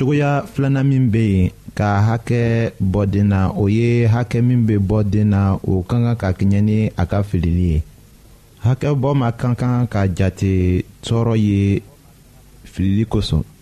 cogoya filanan min bɛ yen ka hakɛ bɔ den na o ye hakɛ min bɛ bɔ den na o ka kan ka kɛɲɛ ni a ka filili ye hakɛ bɔ ma ka kan ka jate tɔɔrɔ ye filili kosɔn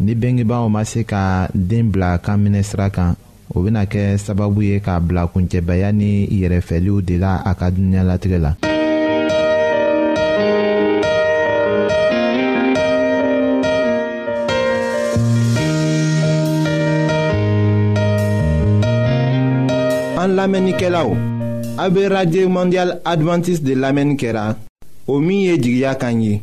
ni bengebaaw ma se ka den bila kan minɛ sira kan o bɛna kɛ sababu ye k'a bila kuncɛbaya ni yɛrɛfɛliw de la a ka dunyalatigɛ la. an lamɛnnikɛlaw a bɛ radio mondial adventiste de lamɛnni kɛra o min ye jigiya kan ye.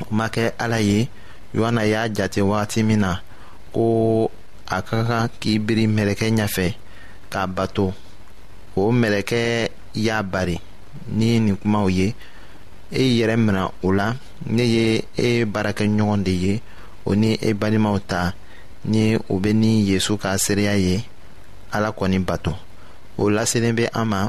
o ma kɛ ala ye yohana y'a jate wagati min na ko a ka kan k'i biri mɛlɛkɛ ɲɛfɛ k'a bato o mɛlɛkɛ y'a bari ni nin kumaw ye e yɛrɛ mina o la ne ye e baarakɛ ɲɔgɔn de ye o ni e balimaw ta ni o bɛ ni yesu ka seereya ye ala kɔni bato o laselen bɛ an ma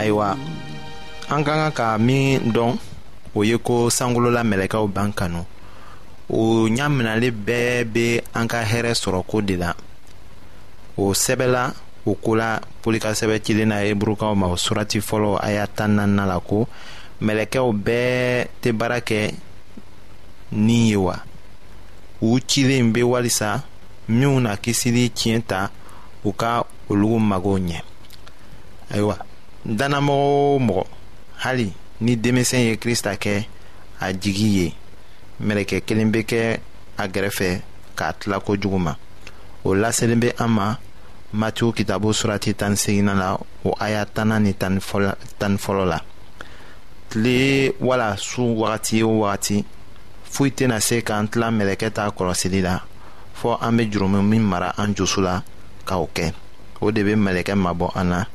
ayiwa an ka kan ka min dɔn o ye ko sankolola mɛlɛkɛw b'an kanu o ɲaminali bɛɛ bɛ an ka hɛrɛ sɔrɔ ko de la o sɛbɛla o ko la polika sɛbɛ cilen na heburukaw ma o surati fɔlɔ a y'a tan naaninan la ko mɛlɛkɛw bɛɛ tɛ baara kɛ ni ye wa u cilen bɛ walisa minnu na kisili tiɲɛ ta u ka olu magow ɲɛ ayiwa dannamɔgɔ o mɔgɔ hali ni denmisɛn ye krista kɛ a jigi ye mɛlɛkɛ kelen bɛ kɛ a gɛrɛfɛ k'a tila kojugu ma o laselen bɛ an ma matiw kitabu surati tan seginna la o aya tanna ni tan ni fɔlɔ la tile wala su wagati o wagati foyi tɛna se k'an tila mɛlɛkɛ ta kɔlɔsili la fɔ an bɛ jurumu min mara an dusu la k'o kɛ o de bɛ mɛlɛkɛ mabɔ an na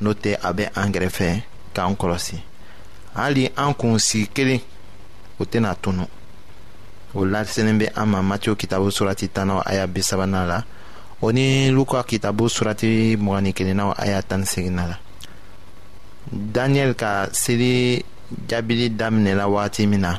n'o tɛ a bɛ an kɛrɛfɛ k'an kɔlɔsi hali an kun sigi kelen o tɛna tunu o laselen bɛ an ma matiyo kitabu surati tanaw aya bi sabanan la o ni luka kitabu surati mugani kelennaw aya tan ni seginna la daniyɛli ka seli jaabili daminɛla wagati min na